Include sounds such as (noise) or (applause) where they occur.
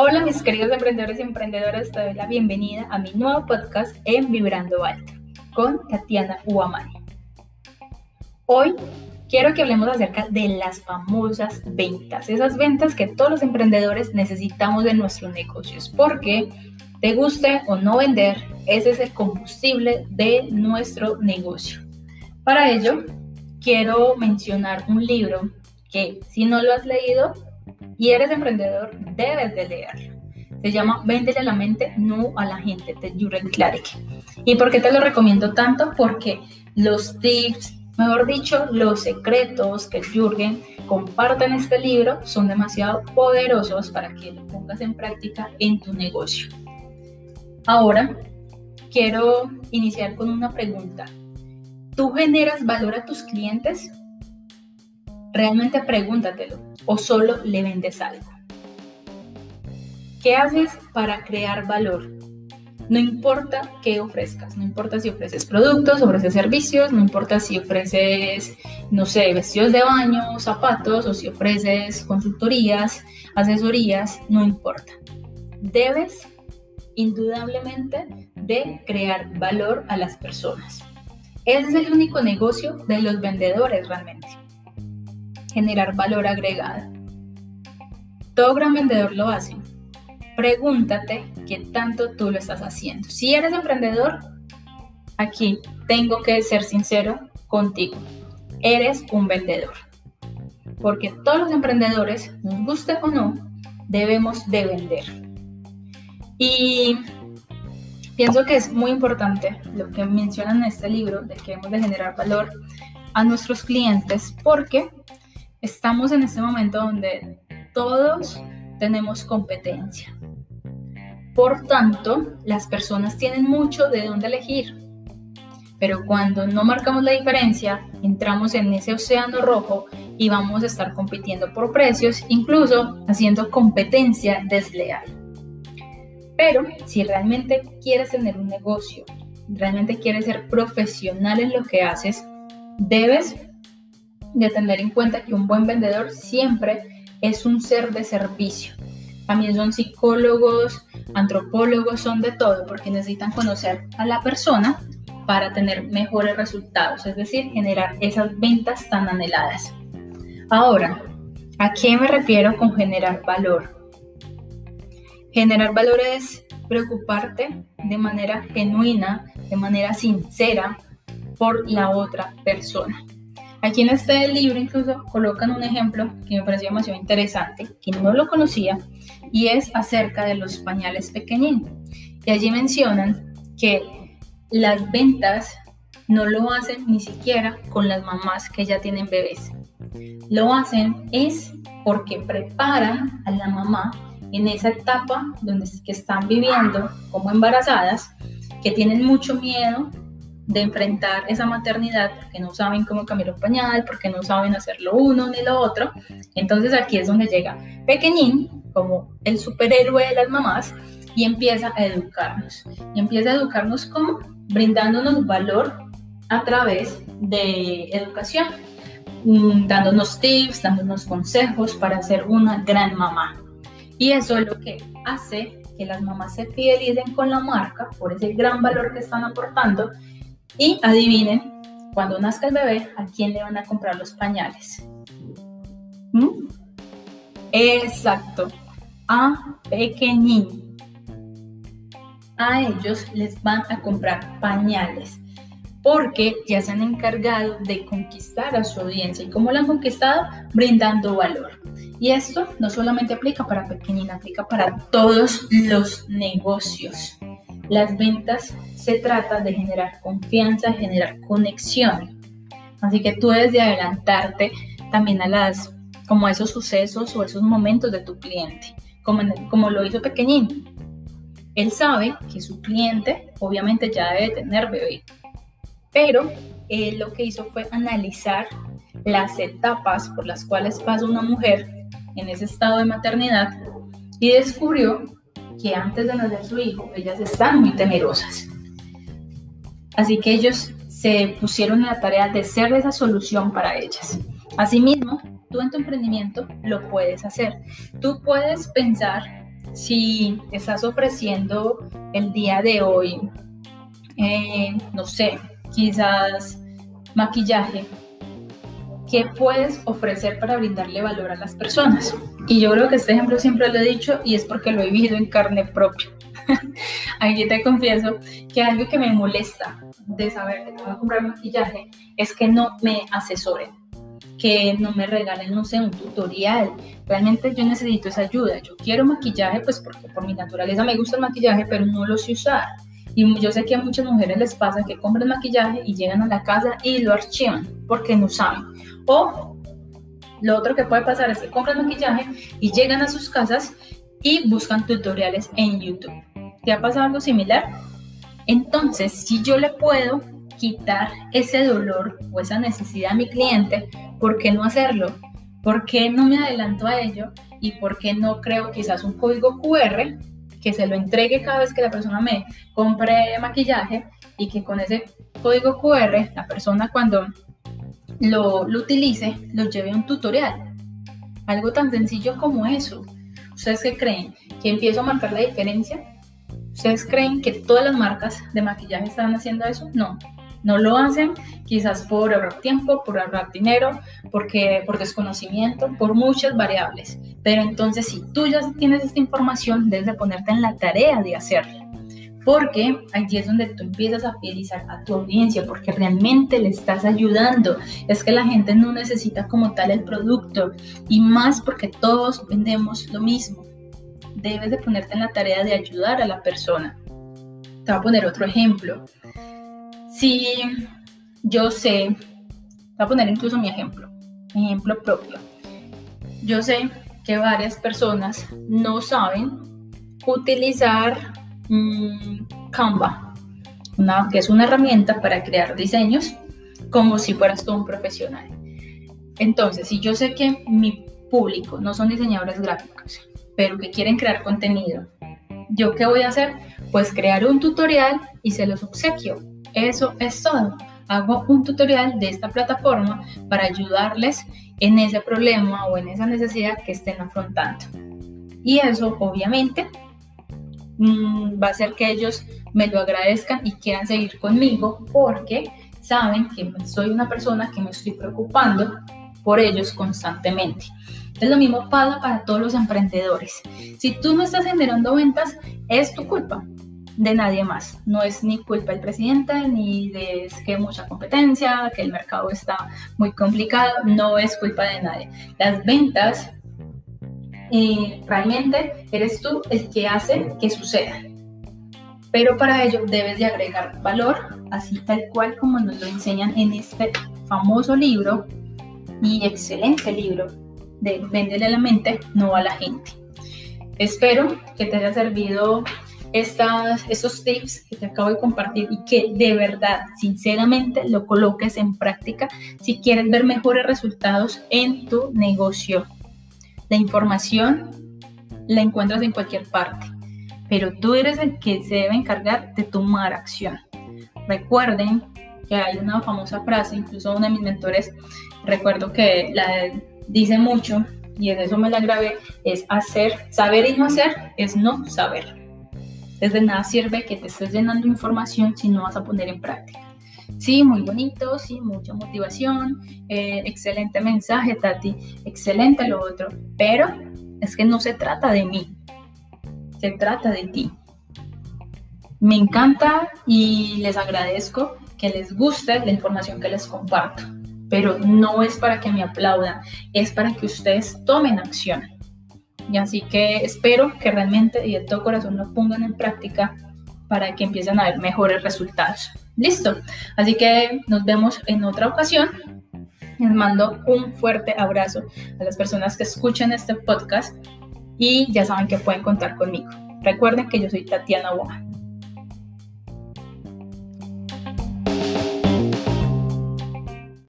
Hola mis queridos emprendedores y emprendedoras, te doy la bienvenida a mi nuevo podcast en Vibrando Alto con Tatiana Uamani. Hoy quiero que hablemos acerca de las famosas ventas, esas ventas que todos los emprendedores necesitamos en nuestros negocios, porque te guste o no vender, ese es el combustible de nuestro negocio. Para ello, quiero mencionar un libro que si no lo has leído y eres emprendedor, debes de leerlo. Se llama Véndele a la mente, no a la gente, de Jürgen Klarik. ¿Y por qué te lo recomiendo tanto? Porque los tips, mejor dicho, los secretos que Jürgen comparte en este libro son demasiado poderosos para que lo pongas en práctica en tu negocio. Ahora, quiero iniciar con una pregunta. ¿Tú generas valor a tus clientes? Realmente pregúntatelo o solo le vendes algo. ¿Qué haces para crear valor? No importa qué ofrezcas, no importa si ofreces productos, ofreces servicios, no importa si ofreces, no sé, vestidos de baño, zapatos o si ofreces consultorías, asesorías, no importa. Debes indudablemente de crear valor a las personas. Ese es el único negocio de los vendedores realmente. Generar valor agregado. Todo gran vendedor lo hace. Pregúntate qué tanto tú lo estás haciendo. Si eres emprendedor, aquí tengo que ser sincero contigo. Eres un vendedor. Porque todos los emprendedores, nos guste o no, debemos de vender. Y Pienso que es muy importante lo que mencionan en este libro, de que hemos de generar valor a nuestros clientes, porque estamos en este momento donde todos tenemos competencia. Por tanto, las personas tienen mucho de dónde elegir. Pero cuando no marcamos la diferencia, entramos en ese océano rojo y vamos a estar compitiendo por precios, incluso haciendo competencia desleal. Pero si realmente quieres tener un negocio, realmente quieres ser profesional en lo que haces, debes de tener en cuenta que un buen vendedor siempre es un ser de servicio. También son psicólogos, antropólogos, son de todo, porque necesitan conocer a la persona para tener mejores resultados, es decir, generar esas ventas tan anheladas. Ahora, ¿a qué me refiero con generar valor? Generar valor es preocuparte de manera genuina, de manera sincera por la otra persona. Aquí en este libro incluso colocan un ejemplo que me pareció demasiado interesante, que no lo conocía, y es acerca de los pañales pequeñitos. Y allí mencionan que las ventas no lo hacen ni siquiera con las mamás que ya tienen bebés. Lo hacen es porque preparan a la mamá en esa etapa donde que están viviendo como embarazadas, que tienen mucho miedo de enfrentar esa maternidad porque no saben cómo cambiar un pañal, porque no saben hacer lo uno ni lo otro. Entonces aquí es donde llega Pequeñín como el superhéroe de las mamás y empieza a educarnos. Y empieza a educarnos como brindándonos valor a través de educación, mm, dándonos tips, dándonos consejos para ser una gran mamá. Y eso es lo que hace que las mamás se fidelicen con la marca por ese gran valor que están aportando y adivinen, cuando nazca el bebé, ¿a quién le van a comprar los pañales? ¿Mm? Exacto, a pequeñín. A ellos les van a comprar pañales porque ya se han encargado de conquistar a su audiencia. ¿Y cómo la han conquistado? Brindando valor. Y esto no solamente aplica para pequeñina, aplica para todos los negocios. Las ventas se trata de generar confianza, generar conexión. Así que tú debes de adelantarte también a las como a esos sucesos o esos momentos de tu cliente, como, como lo hizo Pequeñín. Él sabe que su cliente obviamente ya debe tener bebé, pero él lo que hizo fue analizar las etapas por las cuales pasa una mujer en ese estado de maternidad y descubrió que antes de nacer su hijo, ellas están muy temerosas. Así que ellos se pusieron en la tarea de ser esa solución para ellas. Asimismo, tú en tu emprendimiento lo puedes hacer. Tú puedes pensar si estás ofreciendo el día de hoy, eh, no sé, quizás maquillaje, ¿qué puedes ofrecer para brindarle valor a las personas? Y yo creo que este ejemplo siempre lo he dicho y es porque lo he vivido en carne propia. (laughs) Aquí te confieso que algo que me molesta de saber que tengo que comprar maquillaje es que no me asesoren, que no me regalen, no sé, un tutorial. Realmente yo necesito esa ayuda. Yo quiero maquillaje, pues porque por mi naturaleza me gusta el maquillaje, pero no lo sé usar. Y yo sé que a muchas mujeres les pasa que compran maquillaje y llegan a la casa y lo archivan porque no saben. O lo otro que puede pasar es que compran maquillaje y llegan a sus casas y buscan tutoriales en YouTube. ¿Te ha pasado algo similar? Entonces, si yo le puedo quitar ese dolor o esa necesidad a mi cliente, ¿por qué no hacerlo? ¿Por qué no me adelanto a ello? ¿Y por qué no creo quizás un código QR que se lo entregue cada vez que la persona me compre maquillaje y que con ese código QR la persona cuando lo, lo utilice lo lleve a un tutorial? Algo tan sencillo como eso. ¿Ustedes qué creen? ¿Que empiezo a marcar la diferencia? ¿Ustedes creen que todas las marcas de maquillaje están haciendo eso? No, no lo hacen quizás por ahorrar tiempo, por ahorrar dinero, porque, por desconocimiento, por muchas variables. Pero entonces si tú ya tienes esta información, debes de ponerte en la tarea de hacerla. Porque allí es donde tú empiezas a fidelizar a tu audiencia, porque realmente le estás ayudando. Es que la gente no necesita como tal el producto y más porque todos vendemos lo mismo debes de ponerte en la tarea de ayudar a la persona. Te voy a poner otro ejemplo. Si yo sé, voy a poner incluso mi ejemplo, mi ejemplo propio. Yo sé que varias personas no saben utilizar mm, Canva, que es una herramienta para crear diseños como si fueras tú un profesional. Entonces, si yo sé que mi público no son diseñadores gráficos, pero que quieren crear contenido. ¿Yo qué voy a hacer? Pues crear un tutorial y se los obsequio. Eso es todo. Hago un tutorial de esta plataforma para ayudarles en ese problema o en esa necesidad que estén afrontando. Y eso obviamente mm, va a hacer que ellos me lo agradezcan y quieran seguir conmigo porque saben que soy una persona que me estoy preocupando por ellos constantemente. Es lo mismo pasa para todos los emprendedores. Si tú no estás generando ventas, es tu culpa de nadie más. No es ni culpa del presidente, ni de que hay mucha competencia, que el mercado está muy complicado. No es culpa de nadie. Las ventas, realmente eres tú el que hace que suceda. Pero para ello debes de agregar valor, así tal cual como nos lo enseñan en este famoso libro y excelente libro de Véndele la mente, no a la gente. Espero que te haya servido estos tips que te acabo de compartir y que de verdad, sinceramente, lo coloques en práctica si quieres ver mejores resultados en tu negocio. La información la encuentras en cualquier parte, pero tú eres el que se debe encargar de tomar acción. Recuerden que hay una famosa frase, incluso uno de mis mentores, recuerdo que la dice mucho, y en eso me la grabé, es hacer, saber y no hacer es no saber. Desde nada sirve que te estés llenando información si no vas a poner en práctica. Sí, muy bonito, sí, mucha motivación, eh, excelente mensaje, Tati, excelente lo otro, pero es que no se trata de mí, se trata de ti. Me encanta y les agradezco que les guste la información que les comparto pero no es para que me aplaudan, es para que ustedes tomen acción. Y así que espero que realmente y de todo corazón lo pongan en práctica para que empiecen a ver mejores resultados. Listo. Así que nos vemos en otra ocasión. Les mando un fuerte abrazo a las personas que escuchan este podcast y ya saben que pueden contar conmigo. Recuerden que yo soy Tatiana Woman.